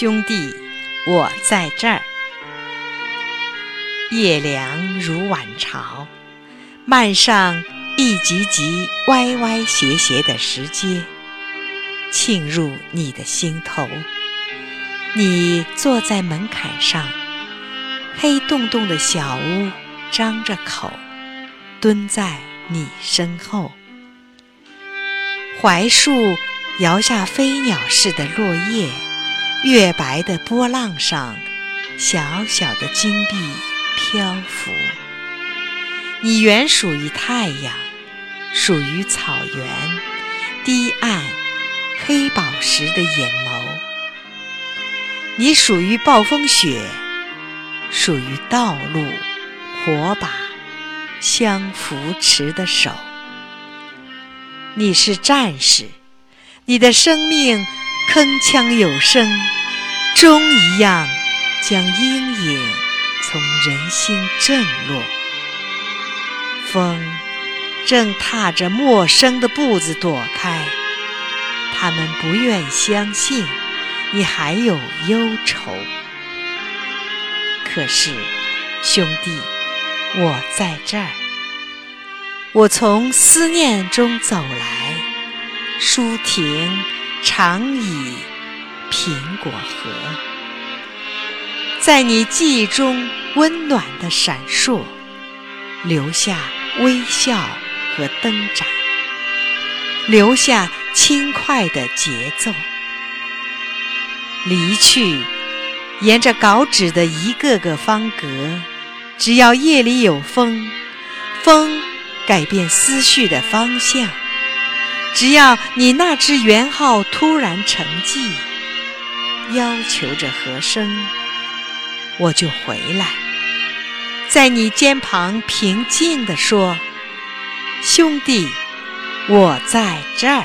兄弟，我在这儿。夜凉如晚潮，漫上一级级歪歪斜斜的石阶，沁入你的心头。你坐在门槛上，黑洞洞的小屋张着口，蹲在你身后。槐树摇下飞鸟似的落叶。月白的波浪上，小小的金币漂浮。你原属于太阳，属于草原，堤岸黑宝石的眼眸。你属于暴风雪，属于道路火把相扶持的手。你是战士，你的生命。铿锵有声，钟一样将阴影从人心震落。风正踏着陌生的步子躲开，他们不愿相信你还有忧愁。可是，兄弟，我在这儿，我从思念中走来，舒婷。常以苹果核，在你记忆中温暖的闪烁，留下微笑和灯盏，留下轻快的节奏。离去，沿着稿纸的一个个方格，只要夜里有风，风改变思绪的方向。只要你那只圆号突然沉寂，要求着和声，我就回来，在你肩旁平静地说：“兄弟，我在这儿。”